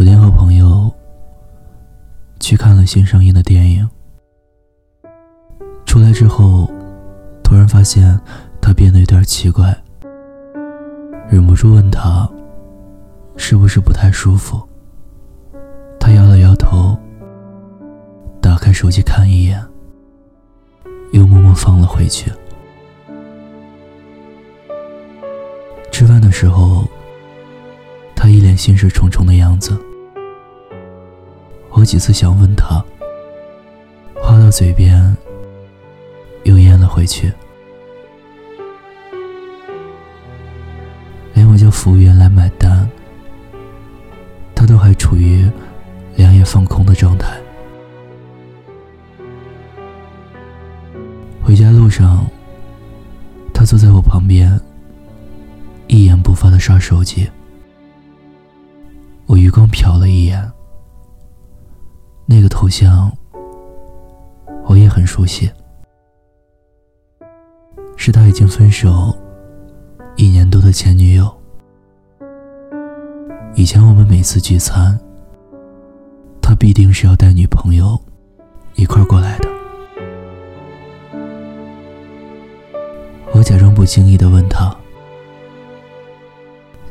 昨天和朋友去看了新上映的电影，出来之后，突然发现他变得有点奇怪，忍不住问他是不是不太舒服。他摇了摇头，打开手机看一眼，又默默放了回去。吃饭的时候。他一脸心事重重的样子，我几次想问他，话到嘴边又咽了回去。连我叫服务员来买单，他都还处于两眼放空的状态。回家路上，他坐在我旁边，一言不发的刷手机。我余光瞟了一眼，那个头像我也很熟悉，是他已经分手一年多的前女友。以前我们每次聚餐，他必定是要带女朋友一块过来的。我假装不经意的问他：“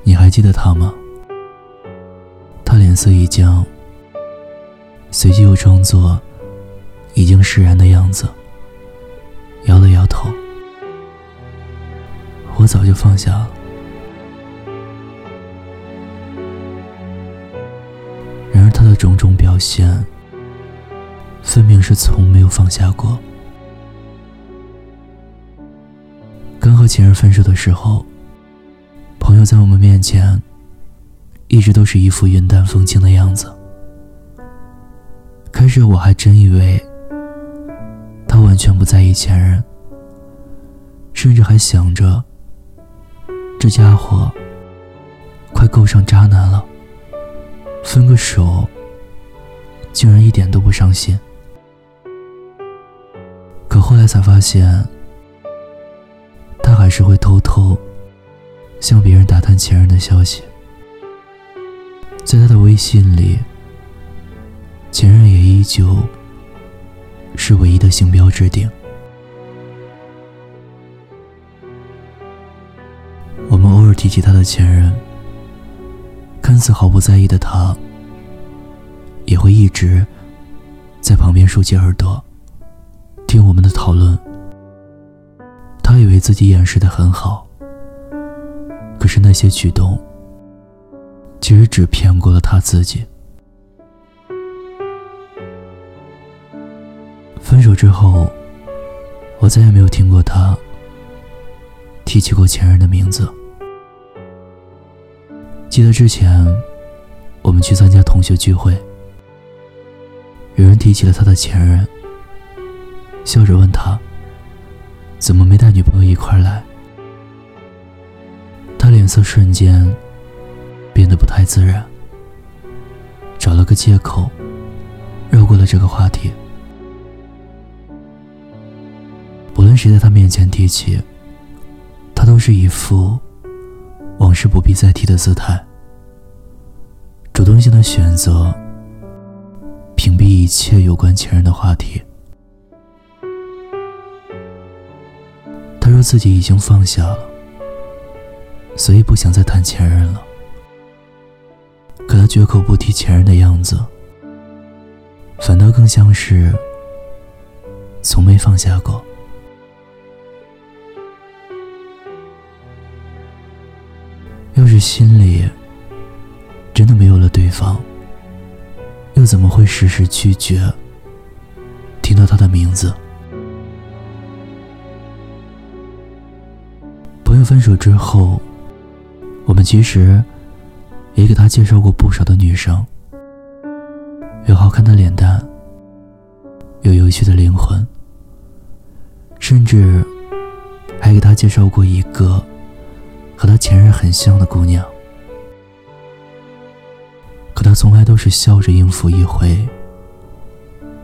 你还记得他吗？”他脸色一僵，随即又装作已经释然的样子，摇了摇头。我早就放下了。然而他的种种表现，分明是从没有放下过。刚和前任分手的时候，朋友在我们面前。一直都是一副云淡风轻的样子。开始我还真以为他完全不在意前任，甚至还想着这家伙快够上渣男了，分个手竟然一点都不伤心。可后来才发现，他还是会偷偷向别人打探前任的消息。在他的微信里，前任也依旧是唯一的星标置顶。我们偶尔提起他的前任，看似毫不在意的他，也会一直在旁边竖起耳朵，听我们的讨论。他以为自己掩饰的很好，可是那些举动。其实只骗过了他自己。分手之后，我再也没有听过他提起过前任的名字。记得之前我们去参加同学聚会，有人提起了他的前任，笑着问他怎么没带女朋友一块来，他脸色瞬间。变得不太自然，找了个借口，绕过了这个话题。论谁在他面前提起，他都是一副往事不必再提的姿态，主动性的选择屏蔽一切有关前任的话题。他说自己已经放下了，所以不想再谈前任了。可他绝口不提前任的样子，反倒更像是从没放下过。要是心里真的没有了对方，又怎么会时时拒绝听到他的名字？朋友分手之后，我们其实。也给他介绍过不少的女生，有好看的脸蛋，有有趣的灵魂，甚至还给他介绍过一个和他前任很像的姑娘。可他从来都是笑着应付一回，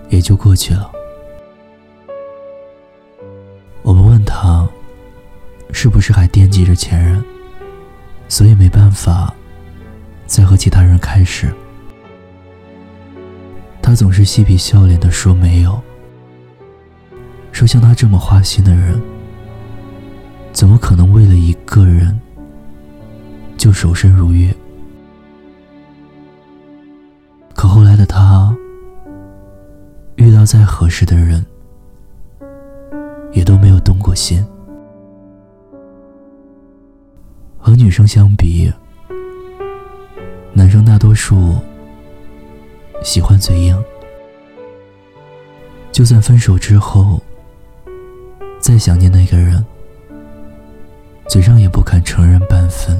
也就过去了。我们问他，是不是还惦记着前任，所以没办法。再和其他人开始，他总是嬉皮笑脸的说没有，说像他这么花心的人，怎么可能为了一个人就守身如玉？可后来的他，遇到再合适的人，也都没有动过心。和女生相比，男生大多数。喜欢嘴硬，就算分手之后再想念那个人，嘴上也不肯承认半分。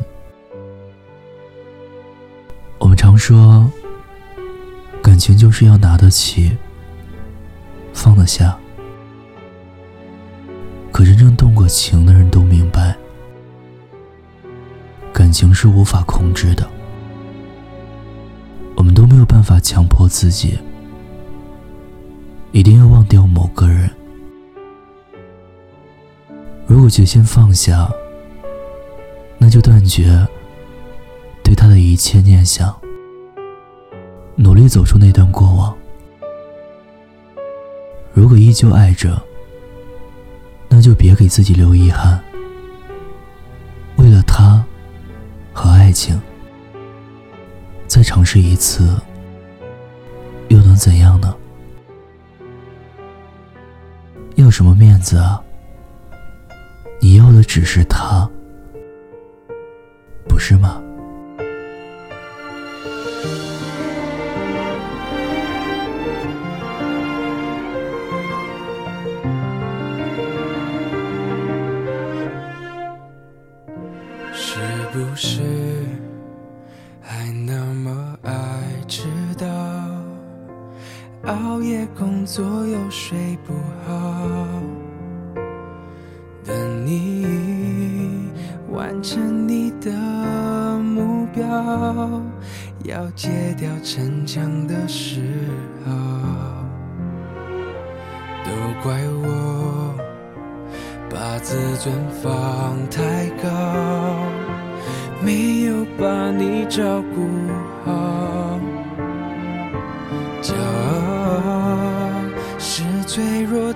常说，感情就是要拿得起，放得下。可真正动过情的人都明白，感情是无法控制的。我们都没有办法强迫自己一定要忘掉某个人。如果决心放下，那就断绝对他的一切念想，努力走出那段过往。如果依旧爱着，那就别给自己留遗憾。为了他和爱情。再尝试一次，又能怎样呢？要什么面子啊？你要的只是他，不是吗？熬夜工作又睡不好，等你完成你的目标，要戒掉逞强的嗜好，都怪我把自尊放太高，没有把你照顾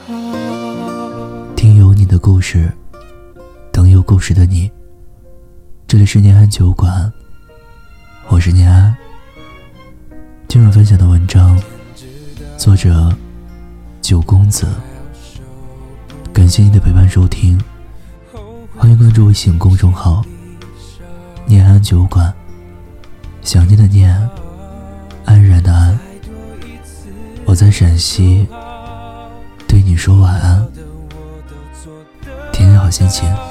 好？故事，等有故事的你。这里是念安酒馆，我是念安。今晚分享的文章，作者九公子。感谢你的陪伴收听，欢迎关注微信公众号“念安酒馆”。想念的念，安然的安。我在陕西。对你说晚安，心情。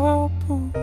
脚步。